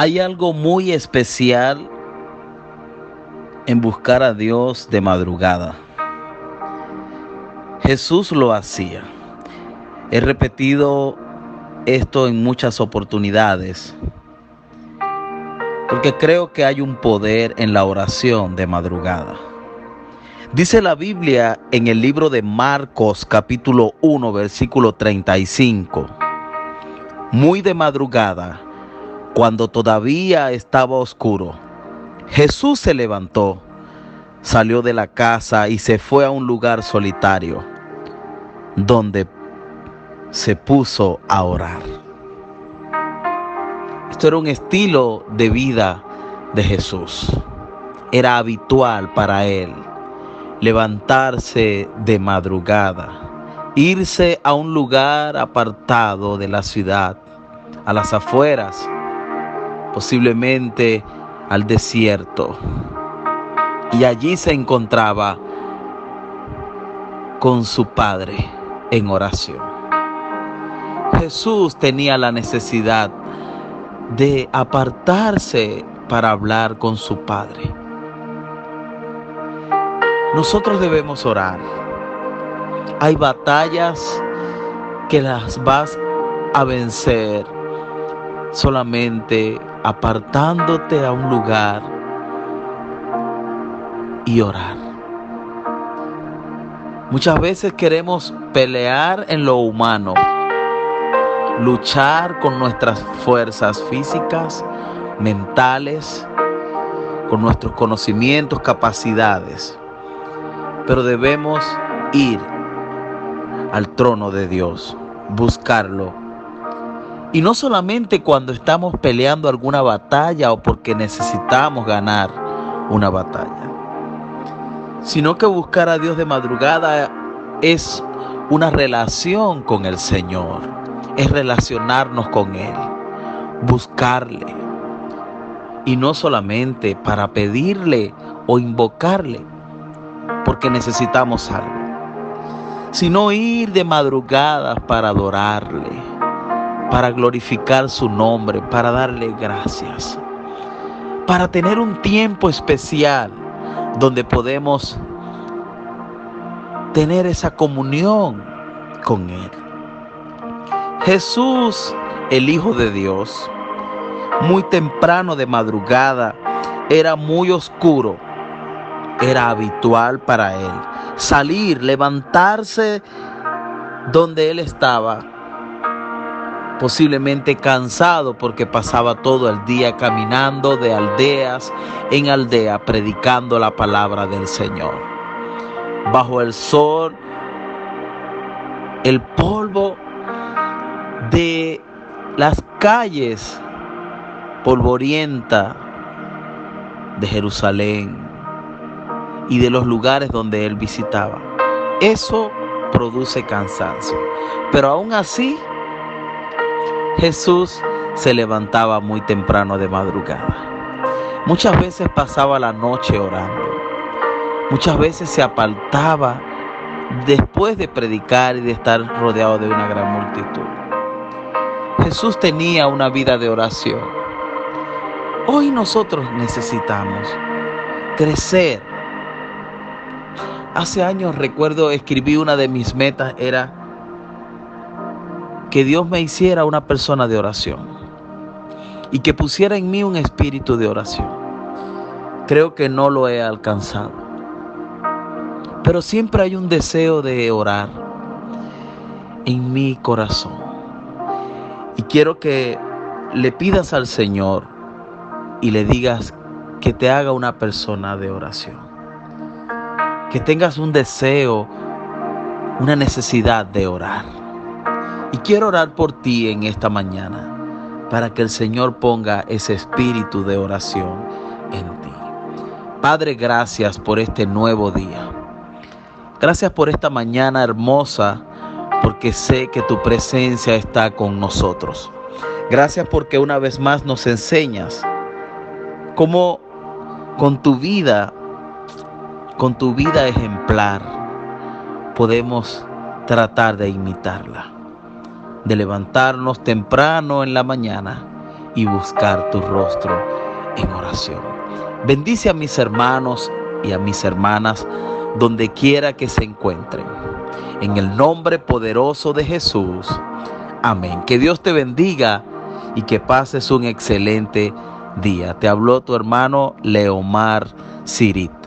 Hay algo muy especial en buscar a Dios de madrugada. Jesús lo hacía. He repetido esto en muchas oportunidades porque creo que hay un poder en la oración de madrugada. Dice la Biblia en el libro de Marcos capítulo 1 versículo 35. Muy de madrugada, cuando todavía estaba oscuro, Jesús se levantó, salió de la casa y se fue a un lugar solitario, donde se puso a orar. Esto era un estilo de vida de Jesús. Era habitual para él levantarse de madrugada, irse a un lugar apartado de la ciudad, a las afueras, posiblemente al desierto. Y allí se encontraba con su Padre en oración. Jesús tenía la necesidad de apartarse para hablar con su Padre. Nosotros debemos orar. Hay batallas que las vas a vencer solamente apartándote a un lugar y orar. Muchas veces queremos pelear en lo humano, luchar con nuestras fuerzas físicas, mentales, con nuestros conocimientos, capacidades pero debemos ir al trono de Dios, buscarlo. Y no solamente cuando estamos peleando alguna batalla o porque necesitamos ganar una batalla, sino que buscar a Dios de madrugada es una relación con el Señor, es relacionarnos con Él, buscarle. Y no solamente para pedirle o invocarle, porque necesitamos algo, sino ir de madrugada para adorarle, para glorificar su nombre, para darle gracias, para tener un tiempo especial donde podemos tener esa comunión con Él. Jesús, el Hijo de Dios, muy temprano de madrugada, era muy oscuro era habitual para él. Salir, levantarse donde él estaba, posiblemente cansado porque pasaba todo el día caminando de aldeas en aldea predicando la palabra del Señor. Bajo el sol, el polvo de las calles polvorienta de Jerusalén, y de los lugares donde él visitaba. Eso produce cansancio. Pero aún así, Jesús se levantaba muy temprano de madrugada. Muchas veces pasaba la noche orando. Muchas veces se apartaba después de predicar y de estar rodeado de una gran multitud. Jesús tenía una vida de oración. Hoy nosotros necesitamos crecer Hace años recuerdo escribí una de mis metas era que Dios me hiciera una persona de oración y que pusiera en mí un espíritu de oración. Creo que no lo he alcanzado. Pero siempre hay un deseo de orar en mi corazón. Y quiero que le pidas al Señor y le digas que te haga una persona de oración que tengas un deseo, una necesidad de orar. Y quiero orar por ti en esta mañana para que el Señor ponga ese espíritu de oración en ti. Padre, gracias por este nuevo día. Gracias por esta mañana hermosa, porque sé que tu presencia está con nosotros. Gracias porque una vez más nos enseñas cómo con tu vida con tu vida ejemplar podemos tratar de imitarla, de levantarnos temprano en la mañana y buscar tu rostro en oración. Bendice a mis hermanos y a mis hermanas donde quiera que se encuentren. En el nombre poderoso de Jesús. Amén. Que Dios te bendiga y que pases un excelente día. Te habló tu hermano Leomar Cirit.